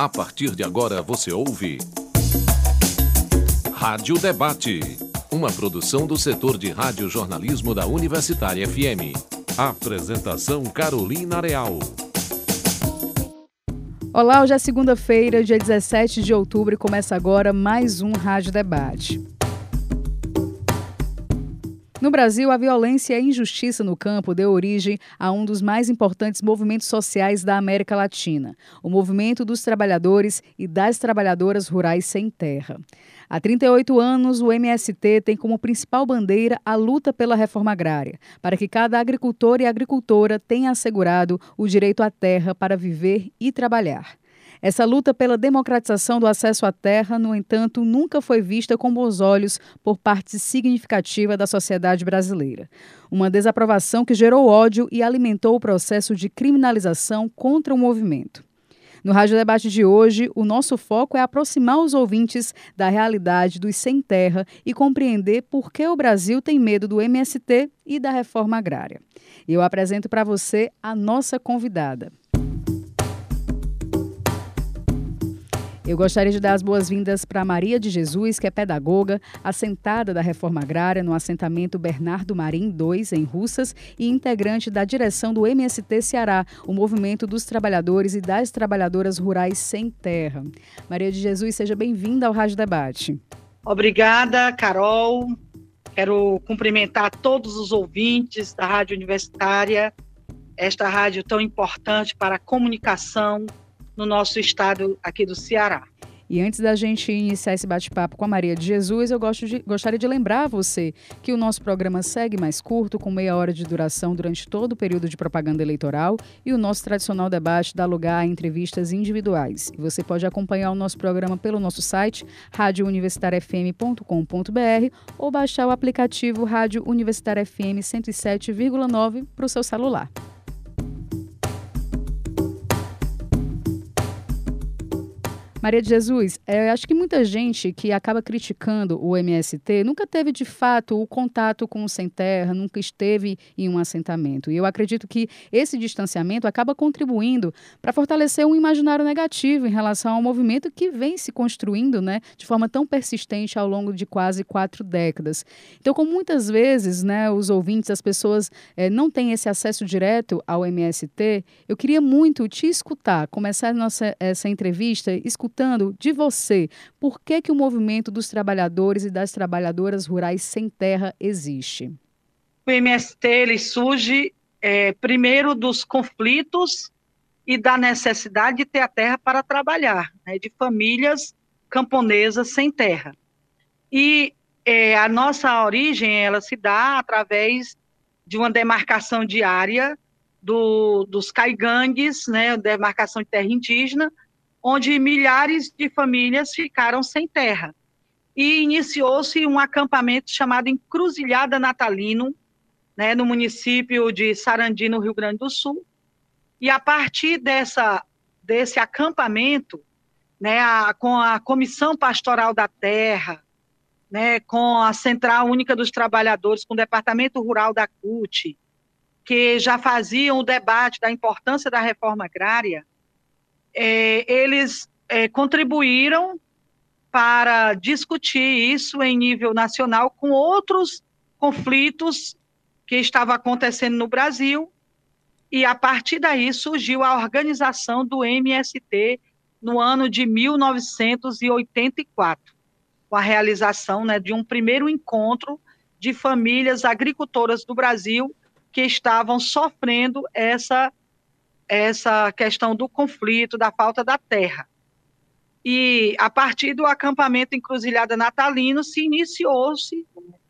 A partir de agora você ouve. Rádio Debate. Uma produção do setor de rádio-jornalismo da Universitária FM. Apresentação Carolina Real. Olá, hoje é segunda-feira, dia 17 de outubro, e começa agora mais um Rádio Debate. No Brasil, a violência e a injustiça no campo deu origem a um dos mais importantes movimentos sociais da América Latina, o movimento dos trabalhadores e das trabalhadoras rurais sem terra. Há 38 anos, o MST tem como principal bandeira a luta pela reforma agrária, para que cada agricultor e agricultora tenha assegurado o direito à terra para viver e trabalhar. Essa luta pela democratização do acesso à terra, no entanto, nunca foi vista com bons olhos por parte significativa da sociedade brasileira. Uma desaprovação que gerou ódio e alimentou o processo de criminalização contra o movimento. No Rádio Debate de hoje, o nosso foco é aproximar os ouvintes da realidade dos sem terra e compreender por que o Brasil tem medo do MST e da reforma agrária. Eu apresento para você a nossa convidada. Eu gostaria de dar as boas-vindas para Maria de Jesus, que é pedagoga, assentada da Reforma Agrária no assentamento Bernardo Marim 2, em Russas, e integrante da direção do MST Ceará, o Movimento dos Trabalhadores e das Trabalhadoras Rurais Sem Terra. Maria de Jesus, seja bem-vinda ao Rádio Debate. Obrigada, Carol. Quero cumprimentar todos os ouvintes da Rádio Universitária, esta rádio tão importante para a comunicação no nosso estado aqui do Ceará. E antes da gente iniciar esse bate-papo com a Maria de Jesus, eu de, gostaria de lembrar você que o nosso programa segue mais curto, com meia hora de duração durante todo o período de propaganda eleitoral, e o nosso tradicional debate dá lugar a entrevistas individuais. Você pode acompanhar o nosso programa pelo nosso site, radiouniversitariafm.com.br, ou baixar o aplicativo Rádio Universitária FM 107,9 para o seu celular. Maria de Jesus, é, eu acho que muita gente que acaba criticando o MST nunca teve de fato o contato com o sem terra, nunca esteve em um assentamento. E eu acredito que esse distanciamento acaba contribuindo para fortalecer um imaginário negativo em relação ao movimento que vem se construindo né, de forma tão persistente ao longo de quase quatro décadas. Então, como muitas vezes né, os ouvintes, as pessoas é, não têm esse acesso direto ao MST, eu queria muito te escutar, começar nossa, essa entrevista escutando escutando de você por que, que o movimento dos trabalhadores e das trabalhadoras rurais sem terra existe. O MST ele surge é, primeiro dos conflitos e da necessidade de ter a terra para trabalhar, né, de famílias camponesas sem terra. E é, a nossa origem ela se dá através de uma demarcação diária do, dos caigangues, né, demarcação de terra indígena, onde milhares de famílias ficaram sem terra. E iniciou-se um acampamento chamado Encruzilhada Natalino, né, no município de Sarandi, no Rio Grande do Sul. E a partir dessa, desse acampamento, né, a, com a Comissão Pastoral da Terra, né, com a Central Única dos Trabalhadores, com o Departamento Rural da CUT, que já faziam o debate da importância da reforma agrária, é, eles é, contribuíram para discutir isso em nível nacional com outros conflitos que estavam acontecendo no Brasil, e a partir daí surgiu a organização do MST no ano de 1984, com a realização né, de um primeiro encontro de famílias agricultoras do Brasil que estavam sofrendo essa essa questão do conflito, da falta da terra. E a partir do acampamento Encruzilhada Natalino se iniciou-se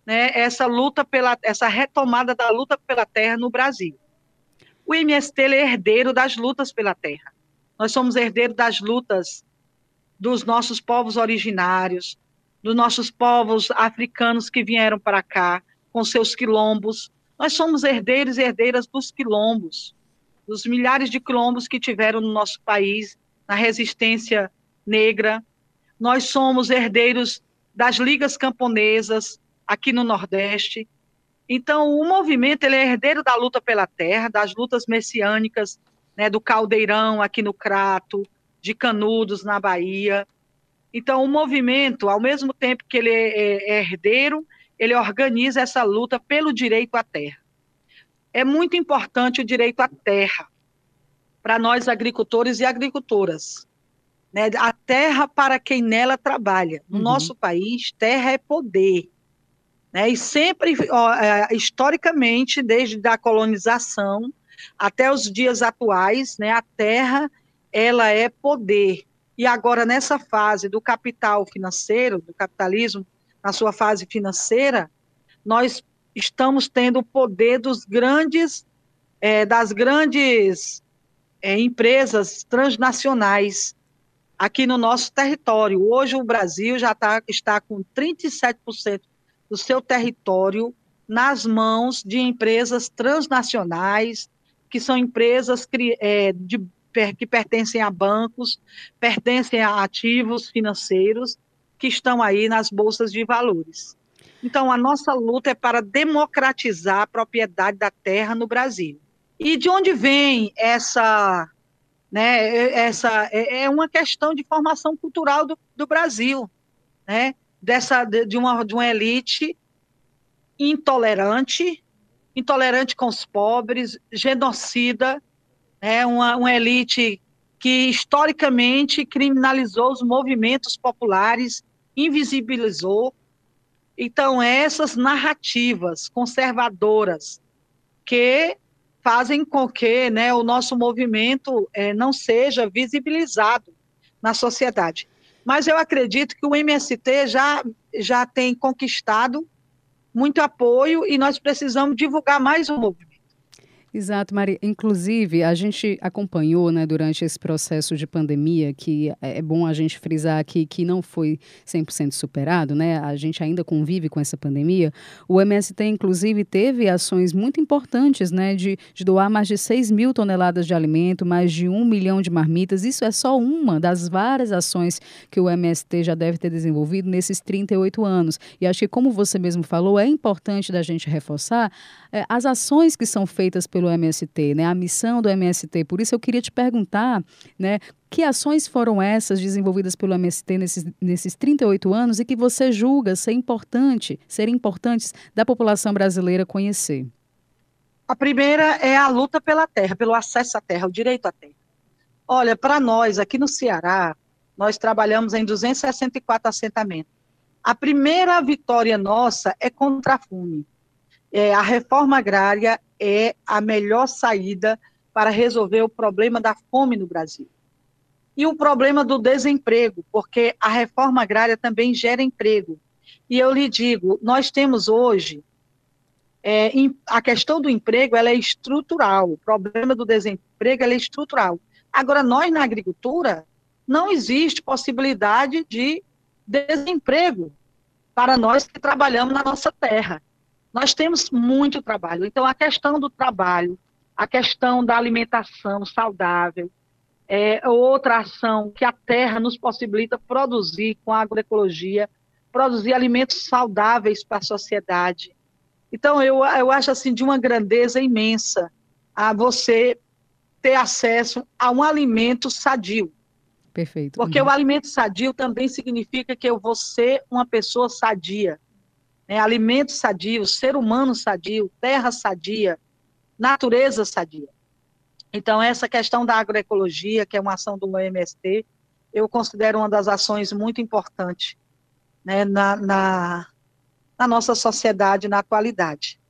né, essa luta pela essa retomada da luta pela terra no Brasil. O MST é herdeiro das lutas pela terra. Nós somos herdeiros das lutas dos nossos povos originários, dos nossos povos africanos que vieram para cá com seus quilombos. Nós somos herdeiros e herdeiras dos quilombos dos milhares de quilombos que tiveram no nosso país na resistência negra. Nós somos herdeiros das ligas camponesas aqui no Nordeste. Então, o movimento ele é herdeiro da luta pela terra, das lutas messiânicas, né, do caldeirão aqui no Crato, de Canudos, na Bahia. Então, o movimento, ao mesmo tempo que ele é, é herdeiro, ele organiza essa luta pelo direito à terra. É muito importante o direito à terra para nós agricultores e agricultoras. Né? A terra para quem nela trabalha. No uhum. nosso país, terra é poder. Né? E sempre, ó, é, historicamente, desde a colonização até os dias atuais, né, a terra ela é poder. E agora, nessa fase do capital financeiro, do capitalismo, na sua fase financeira, nós estamos tendo o poder dos grandes, é, das grandes é, empresas transnacionais aqui no nosso território. Hoje o Brasil já tá, está com 37% do seu território nas mãos de empresas transnacionais, que são empresas que, é, de, que pertencem a bancos, pertencem a ativos financeiros, que estão aí nas bolsas de valores. Então, a nossa luta é para democratizar a propriedade da terra no Brasil. E de onde vem essa. Né, essa é, é uma questão de formação cultural do, do Brasil, né, dessa, de, uma, de uma elite intolerante, intolerante com os pobres, genocida, né, uma, uma elite que historicamente criminalizou os movimentos populares, invisibilizou. Então, essas narrativas conservadoras que fazem com que né, o nosso movimento é, não seja visibilizado na sociedade. Mas eu acredito que o MST já, já tem conquistado muito apoio e nós precisamos divulgar mais o movimento. Exato, Maria. Inclusive, a gente acompanhou né, durante esse processo de pandemia, que é, é bom a gente frisar aqui que não foi 100% superado, né? A gente ainda convive com essa pandemia. O MST, inclusive, teve ações muito importantes, né? De, de doar mais de 6 mil toneladas de alimento, mais de um milhão de marmitas. Isso é só uma das várias ações que o MST já deve ter desenvolvido nesses 38 anos. E acho que, como você mesmo falou, é importante da gente reforçar é, as ações que são feitas pelo MST, né, a missão do MST. Por isso eu queria te perguntar, né, que ações foram essas desenvolvidas pelo MST nesses, nesses 38 anos e que você julga ser importante, serem importantes da população brasileira conhecer? A primeira é a luta pela terra, pelo acesso à terra, o direito à terra. Olha, para nós aqui no Ceará, nós trabalhamos em 264 assentamentos. A primeira vitória nossa é contra a FUNE é, a reforma agrária é a melhor saída para resolver o problema da fome no Brasil. E o problema do desemprego, porque a reforma agrária também gera emprego. E eu lhe digo, nós temos hoje é, a questão do emprego ela é estrutural, o problema do desemprego é estrutural. Agora, nós na agricultura, não existe possibilidade de desemprego para nós que trabalhamos na nossa terra. Nós temos muito trabalho. Então, a questão do trabalho, a questão da alimentação saudável, é outra ação que a terra nos possibilita produzir com a agroecologia, produzir alimentos saudáveis para a sociedade. Então, eu, eu acho assim de uma grandeza imensa a você ter acesso a um alimento sadio. Perfeito. Porque uhum. o alimento sadio também significa que eu vou ser uma pessoa sadia né, alimento sadio, ser humano sadio, terra sadia, natureza sadia. Então, essa questão da agroecologia, que é uma ação do MST, eu considero uma das ações muito importantes né, na, na, na nossa sociedade na atualidade.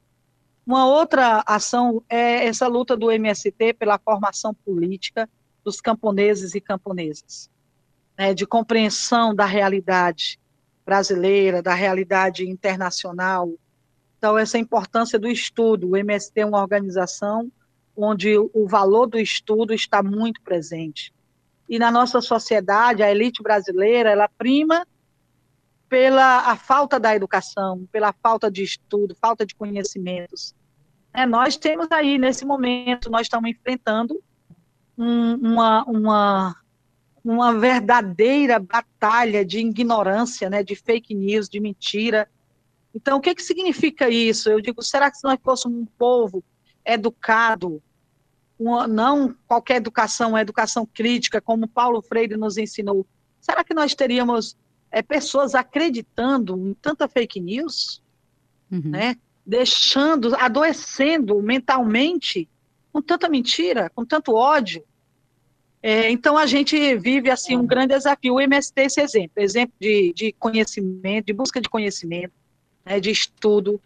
Uma outra ação é essa luta do MST pela formação política dos camponeses e camponesas, né, de compreensão da realidade brasileira, da realidade internacional. Então, essa importância do estudo. O MST é uma organização onde o valor do estudo está muito presente. E na nossa sociedade, a elite brasileira, ela prima pela a falta da educação, pela falta de estudo, falta de conhecimentos. É, nós temos aí, nesse momento, nós estamos enfrentando um, uma, uma uma verdadeira batalha de ignorância, né, de fake news, de mentira. Então, o que, que significa isso? Eu digo, será que se nós fôssemos um povo educado, uma, não qualquer educação, uma educação crítica, como Paulo Freire nos ensinou, será que nós teríamos é, pessoas acreditando em tanta fake news? Uhum. Né? Deixando, adoecendo mentalmente com tanta mentira, com tanto ódio. É, então a gente vive assim um grande desafio. O MST esse exemplo, exemplo de, de conhecimento, de busca de conhecimento, né, de estudo,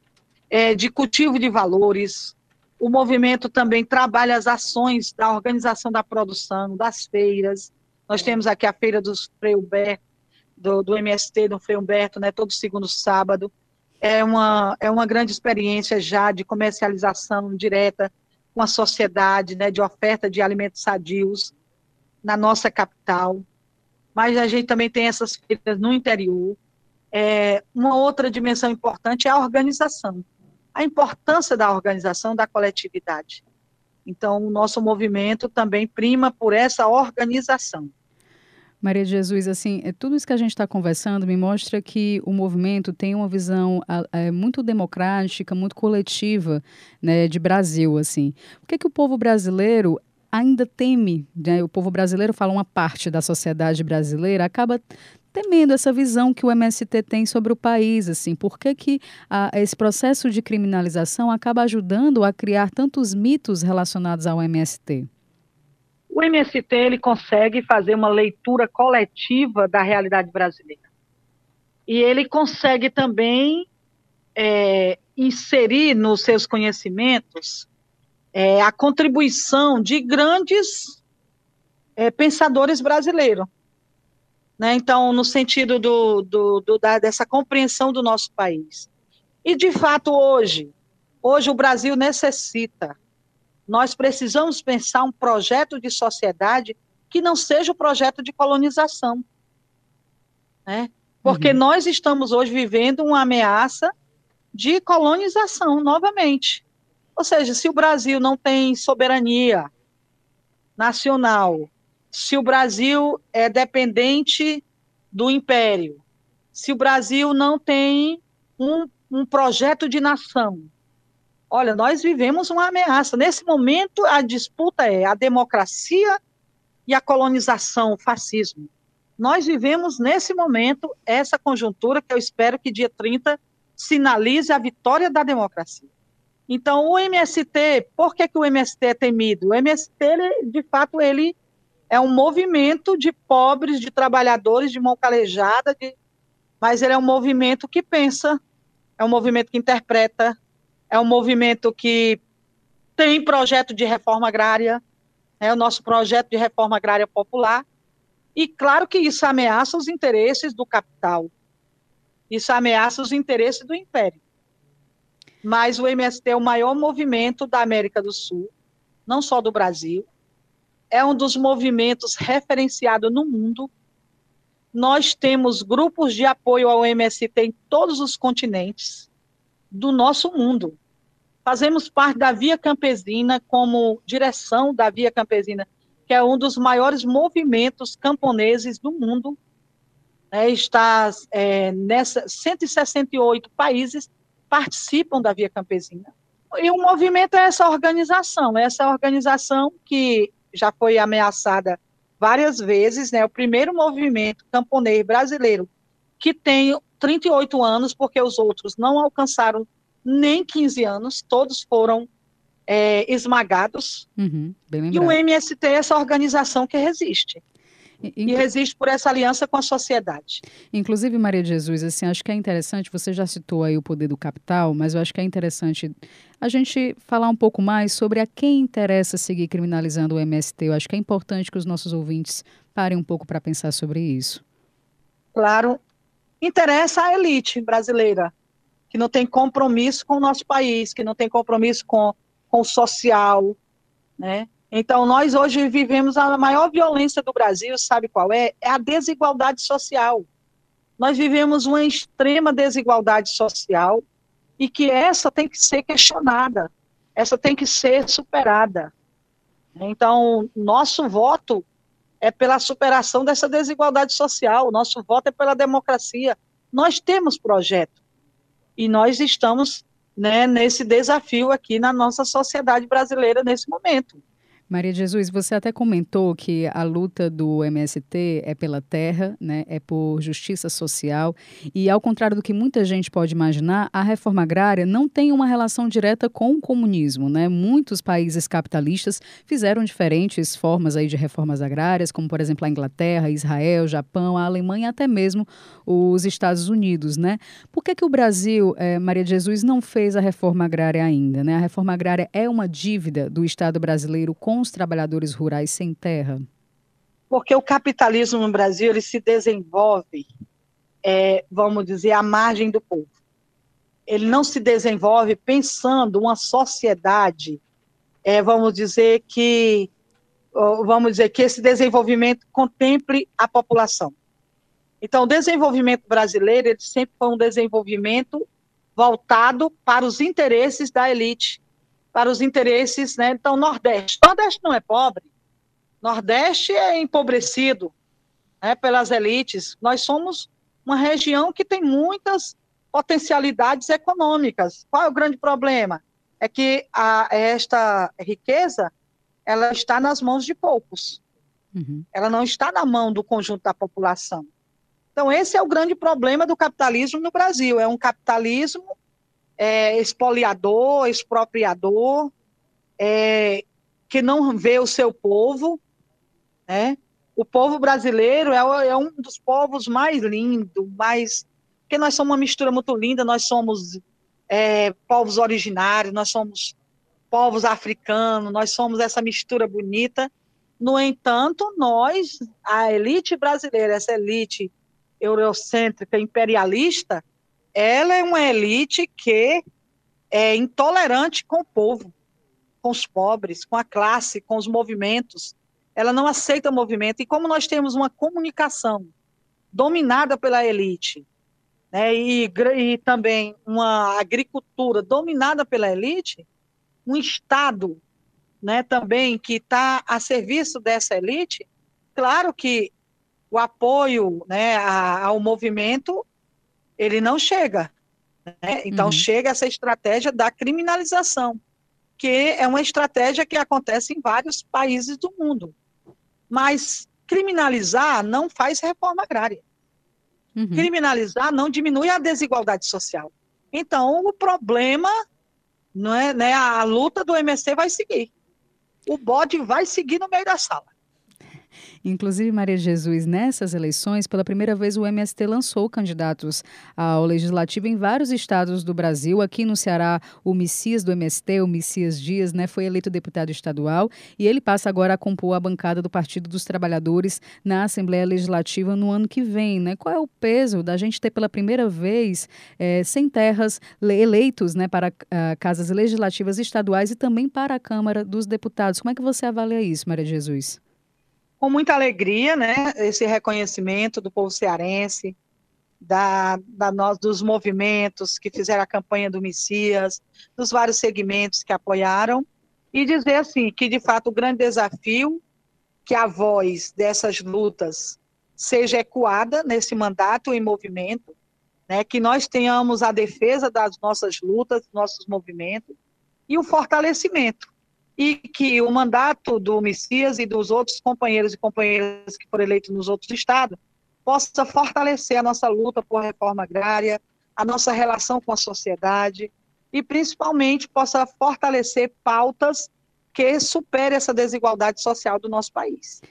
é, de cultivo de valores. O movimento também trabalha as ações da organização da produção, das feiras. Nós temos aqui a feira dos Frei Humberto, do, do MST, do Frei Humberto, né, todo segundo sábado. É uma, é uma grande experiência já de comercialização direta com a sociedade, né, de oferta de alimentos sadios na nossa capital, mas a gente também tem essas feiras no interior. É, uma outra dimensão importante é a organização, a importância da organização da coletividade. Então, o nosso movimento também prima por essa organização. Maria de Jesus, assim, é, tudo isso que a gente está conversando me mostra que o movimento tem uma visão é, muito democrática, muito coletiva, né, de Brasil, assim. Por que, que o povo brasileiro ainda teme, né, o povo brasileiro fala uma parte da sociedade brasileira, acaba temendo essa visão que o MST tem sobre o país, assim, por que, que a, esse processo de criminalização acaba ajudando a criar tantos mitos relacionados ao MST? O MST ele consegue fazer uma leitura coletiva da realidade brasileira. E ele consegue também é, inserir nos seus conhecimentos é, a contribuição de grandes é, pensadores brasileiros. Né? Então, no sentido do, do, do, da, dessa compreensão do nosso país. E, de fato, hoje, hoje o Brasil necessita, nós precisamos pensar um projeto de sociedade que não seja o um projeto de colonização. Né? Porque uhum. nós estamos hoje vivendo uma ameaça de colonização novamente. Ou seja, se o Brasil não tem soberania nacional, se o Brasil é dependente do império, se o Brasil não tem um, um projeto de nação, olha, nós vivemos uma ameaça. Nesse momento, a disputa é a democracia e a colonização, o fascismo. Nós vivemos, nesse momento, essa conjuntura que eu espero que dia 30 sinalize a vitória da democracia. Então, o MST, por que, que o MST é temido? O MST, ele, de fato, ele é um movimento de pobres, de trabalhadores, de mão calejada, de... mas ele é um movimento que pensa, é um movimento que interpreta, é um movimento que tem projeto de reforma agrária, é o nosso projeto de reforma agrária popular, e claro que isso ameaça os interesses do capital, isso ameaça os interesses do império mas o MST é o maior movimento da América do Sul, não só do Brasil. É um dos movimentos referenciados no mundo. Nós temos grupos de apoio ao MST em todos os continentes do nosso mundo. Fazemos parte da Via Campesina como direção da Via Campesina, que é um dos maiores movimentos camponeses do mundo. É, está é, nessa 168 países participam da Via Campesina. E o movimento é essa organização, essa organização que já foi ameaçada várias vezes, né? O primeiro movimento camponês brasileiro que tem 38 anos, porque os outros não alcançaram nem 15 anos, todos foram é, esmagados. Uhum, e o MST é essa organização que resiste. E resiste por essa aliança com a sociedade. Inclusive, Maria de Jesus, assim, acho que é interessante, você já citou aí o poder do capital, mas eu acho que é interessante a gente falar um pouco mais sobre a quem interessa seguir criminalizando o MST. Eu acho que é importante que os nossos ouvintes parem um pouco para pensar sobre isso. Claro, interessa a elite brasileira, que não tem compromisso com o nosso país, que não tem compromisso com, com o social, né? Então, nós hoje vivemos a maior violência do Brasil, sabe qual é? É a desigualdade social. Nós vivemos uma extrema desigualdade social e que essa tem que ser questionada, essa tem que ser superada. Então, nosso voto é pela superação dessa desigualdade social, nosso voto é pela democracia. Nós temos projeto e nós estamos né, nesse desafio aqui na nossa sociedade brasileira nesse momento. Maria Jesus, você até comentou que a luta do MST é pela terra, né, é por justiça social, e ao contrário do que muita gente pode imaginar, a reforma agrária não tem uma relação direta com o comunismo. Né? Muitos países capitalistas fizeram diferentes formas aí de reformas agrárias, como por exemplo a Inglaterra, Israel, Japão, a Alemanha, até mesmo os Estados Unidos. Né? Por que, que o Brasil, eh, Maria Jesus, não fez a reforma agrária ainda? Né? A reforma agrária é uma dívida do Estado brasileiro com os trabalhadores rurais sem terra? Porque o capitalismo no Brasil ele se desenvolve, é, vamos dizer, à margem do povo. Ele não se desenvolve pensando uma sociedade, é, vamos dizer que, vamos dizer que esse desenvolvimento contemple a população. Então, o desenvolvimento brasileiro ele sempre foi um desenvolvimento voltado para os interesses da elite, para os interesses, né? Então, Nordeste. Nordeste não é pobre. Nordeste é empobrecido né, pelas elites. Nós somos uma região que tem muitas potencialidades econômicas. Qual é o grande problema? É que a, esta riqueza ela está nas mãos de poucos. Uhum. Ela não está na mão do conjunto da população. Então, esse é o grande problema do capitalismo no Brasil. É um capitalismo é, expoliador, expropriador, é, que não vê o seu povo, né? O povo brasileiro é, é um dos povos mais lindos, mais porque nós somos uma mistura muito linda, nós somos é, povos originários, nós somos povos africanos, nós somos essa mistura bonita. No entanto, nós, a elite brasileira, essa elite eurocêntrica, imperialista, ela é uma elite que é intolerante com o povo, com os pobres, com a classe, com os movimentos. Ela não aceita movimento. E como nós temos uma comunicação dominada pela elite, né, e, e também uma agricultura dominada pela elite, um Estado né, também que está a serviço dessa elite, claro que o apoio né, ao movimento ele não chega. Né? Então, uhum. chega essa estratégia da criminalização, que é uma estratégia que acontece em vários países do mundo. Mas criminalizar não faz reforma agrária. Uhum. Criminalizar não diminui a desigualdade social. Então, o problema, não é, né, a luta do MST vai seguir. O bode vai seguir no meio da sala. Inclusive, Maria Jesus, nessas eleições, pela primeira vez o MST lançou candidatos ao legislativo em vários estados do Brasil. Aqui no Ceará, o Messias do MST, o Messias Dias, né, foi eleito deputado estadual e ele passa agora a compor a bancada do Partido dos Trabalhadores na Assembleia Legislativa no ano que vem. Né? Qual é o peso da gente ter pela primeira vez é, sem terras eleitos né, para uh, casas legislativas estaduais e também para a Câmara dos Deputados? Como é que você avalia isso, Maria Jesus? Com muita alegria, né, esse reconhecimento do povo cearense, da, da nós, dos movimentos que fizeram a campanha do Messias, dos vários segmentos que apoiaram, e dizer assim que de fato o grande desafio que a voz dessas lutas seja ecoada nesse mandato em movimento, né, que nós tenhamos a defesa das nossas lutas, nossos movimentos e o fortalecimento e que o mandato do Messias e dos outros companheiros e companheiras que foram eleitos nos outros estados possa fortalecer a nossa luta por reforma agrária, a nossa relação com a sociedade e principalmente possa fortalecer pautas que superem essa desigualdade social do nosso país.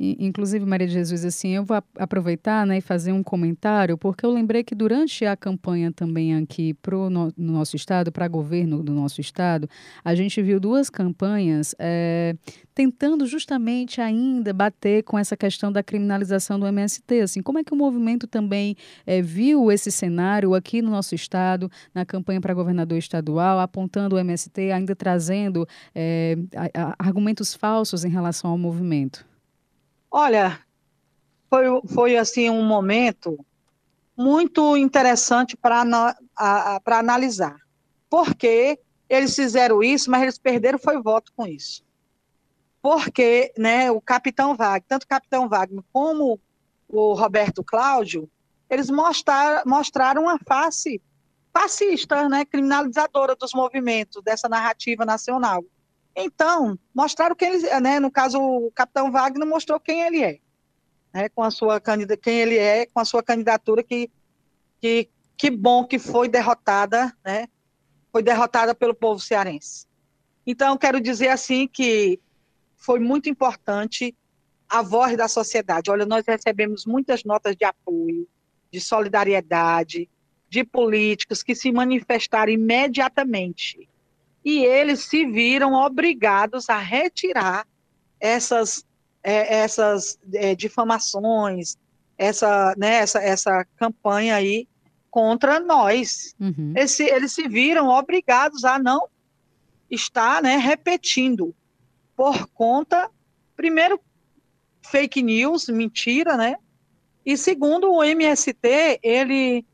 Inclusive, Maria de Jesus, assim, eu vou aproveitar né, e fazer um comentário, porque eu lembrei que durante a campanha também aqui pro no, no nosso estado, para governo do nosso estado, a gente viu duas campanhas é, tentando justamente ainda bater com essa questão da criminalização do MST. Assim, como é que o movimento também é, viu esse cenário aqui no nosso estado, na campanha para governador estadual, apontando o MST, ainda trazendo é, a, a, argumentos falsos em relação ao movimento? Olha, foi, foi assim um momento muito interessante para analisar. Porque eles fizeram isso, mas eles perderam foi voto com isso. Porque né, o capitão Wagner, tanto o capitão Wagner como o Roberto Cláudio, eles mostraram, mostraram uma face fascista, né, criminalizadora dos movimentos, dessa narrativa nacional. Então, mostraram quem ele, né, no caso o capitão Wagner mostrou quem ele é, né, com a sua quem ele é, com a sua candidatura que que que bom que foi derrotada, né? Foi derrotada pelo povo cearense. Então, quero dizer assim que foi muito importante a voz da sociedade. Olha, nós recebemos muitas notas de apoio, de solidariedade, de políticos que se manifestaram imediatamente. E eles se viram obrigados a retirar essas, é, essas é, difamações, essa, né, essa, essa campanha aí contra nós. Uhum. Eles, eles se viram obrigados a não estar né, repetindo por conta, primeiro, fake news, mentira, né? E segundo, o MST, ele,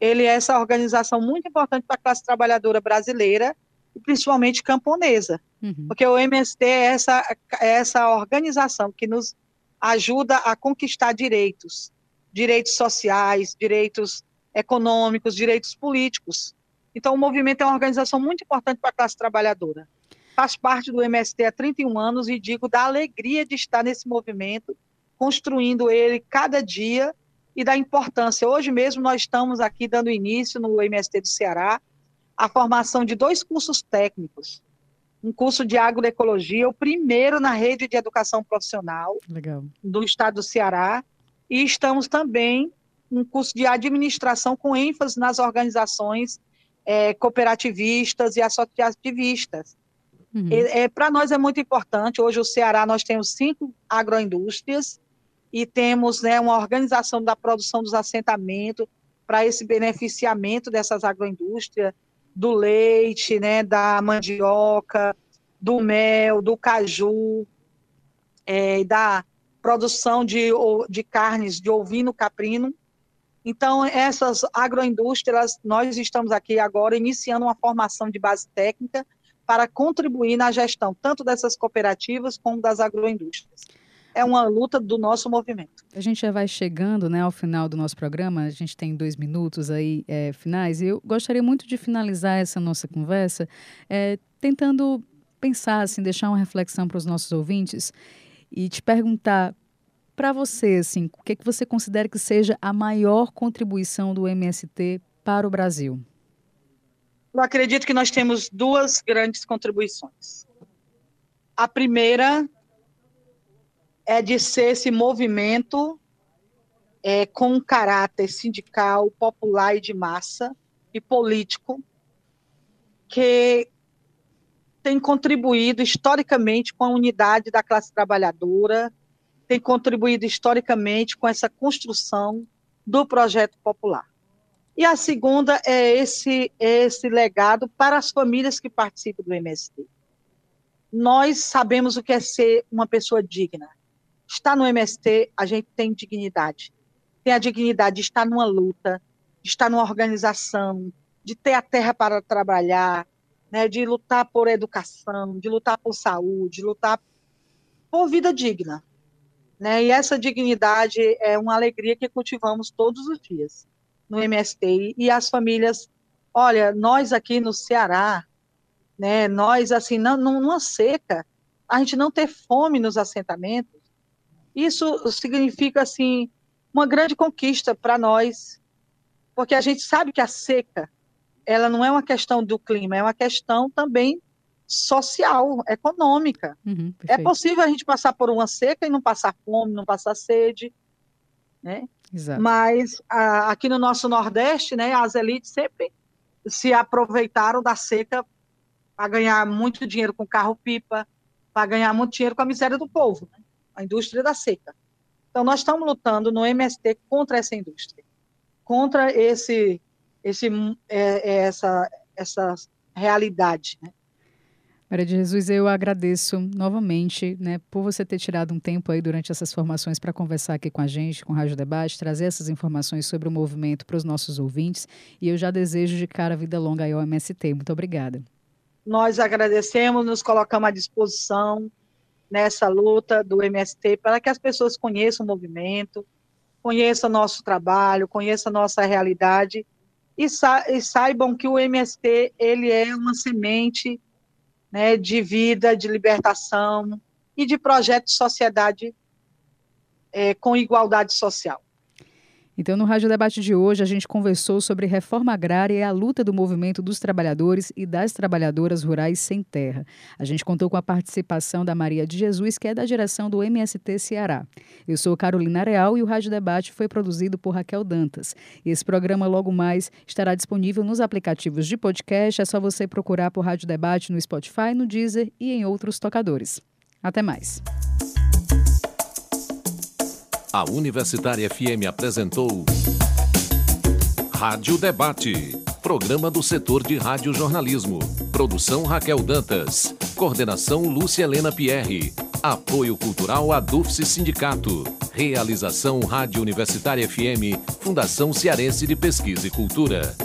ele é essa organização muito importante para a classe trabalhadora brasileira, e principalmente camponesa. Uhum. Porque o MST é essa, é essa organização que nos ajuda a conquistar direitos, direitos sociais, direitos econômicos, direitos políticos. Então, o movimento é uma organização muito importante para a classe trabalhadora. Faz parte do MST há 31 anos e digo da alegria de estar nesse movimento, construindo ele cada dia e da importância. Hoje mesmo nós estamos aqui dando início no MST do Ceará a formação de dois cursos técnicos. Um curso de agroecologia, o primeiro na rede de educação profissional Legal. do estado do Ceará, e estamos também um curso de administração com ênfase nas organizações é, cooperativistas e associativistas. Uhum. É, Para nós é muito importante, hoje o Ceará nós temos cinco agroindústrias e temos né, uma organização da produção dos assentamentos para esse beneficiamento dessas agroindústrias, do leite, né, da mandioca, do mel, do caju, é, da produção de, de carnes de ovino caprino, então, essas agroindústrias, nós estamos aqui agora iniciando uma formação de base técnica para contribuir na gestão tanto dessas cooperativas como das agroindústrias. É uma luta do nosso movimento. A gente já vai chegando né, ao final do nosso programa, a gente tem dois minutos aí é, finais, e eu gostaria muito de finalizar essa nossa conversa é, tentando pensar, assim, deixar uma reflexão para os nossos ouvintes e te perguntar para você, assim, o que, é que você considera que seja a maior contribuição do MST para o Brasil? Eu acredito que nós temos duas grandes contribuições. A primeira é de ser esse movimento é, com um caráter sindical, popular e de massa e político que tem contribuído historicamente com a unidade da classe trabalhadora, tem contribuído historicamente com essa construção do projeto popular. E a segunda é esse, esse legado para as famílias que participam do MST. Nós sabemos o que é ser uma pessoa digna. Estar no MST, a gente tem dignidade. Tem a dignidade de estar numa luta, de estar numa organização, de ter a terra para trabalhar, né, de lutar por educação, de lutar por saúde, de lutar por vida digna. Né? E essa dignidade é uma alegria que cultivamos todos os dias no MST. E as famílias, olha, nós aqui no Ceará, né, nós, assim, não, numa seca, a gente não ter fome nos assentamentos, isso significa, assim, uma grande conquista para nós, porque a gente sabe que a seca, ela não é uma questão do clima, é uma questão também social, econômica. Uhum, é possível a gente passar por uma seca e não passar fome, não passar sede, né? Exato. Mas a, aqui no nosso Nordeste, né, as elites sempre se aproveitaram da seca para ganhar muito dinheiro com carro-pipa, para ganhar muito dinheiro com a miséria do povo, né? A indústria da seca. Então, nós estamos lutando no MST contra essa indústria, contra esse, esse, é, é essa, essa realidade. Né? Maria de Jesus, eu agradeço novamente né, por você ter tirado um tempo aí durante essas formações para conversar aqui com a gente, com o Rádio Debate, trazer essas informações sobre o movimento para os nossos ouvintes. E eu já desejo de cara vida longa aí ao MST. Muito obrigada. Nós agradecemos, nos colocamos à disposição nessa luta do MST para que as pessoas conheçam o movimento, conheçam nosso trabalho, conheçam nossa realidade e, sa e saibam que o MST ele é uma semente né, de vida, de libertação e de projeto de sociedade é, com igualdade social. Então, no Rádio Debate de hoje, a gente conversou sobre reforma agrária e a luta do movimento dos trabalhadores e das trabalhadoras rurais sem terra. A gente contou com a participação da Maria de Jesus, que é da direção do MST Ceará. Eu sou Carolina Real e o Rádio Debate foi produzido por Raquel Dantas. Esse programa, logo mais, estará disponível nos aplicativos de podcast. É só você procurar por Rádio Debate no Spotify, no Deezer e em outros tocadores. Até mais. A Universitária FM apresentou Rádio Debate, programa do setor de radiojornalismo. Produção Raquel Dantas, coordenação Lúcia Helena Pierre, apoio cultural Adufse Sindicato, realização Rádio Universitária FM, Fundação Cearense de Pesquisa e Cultura.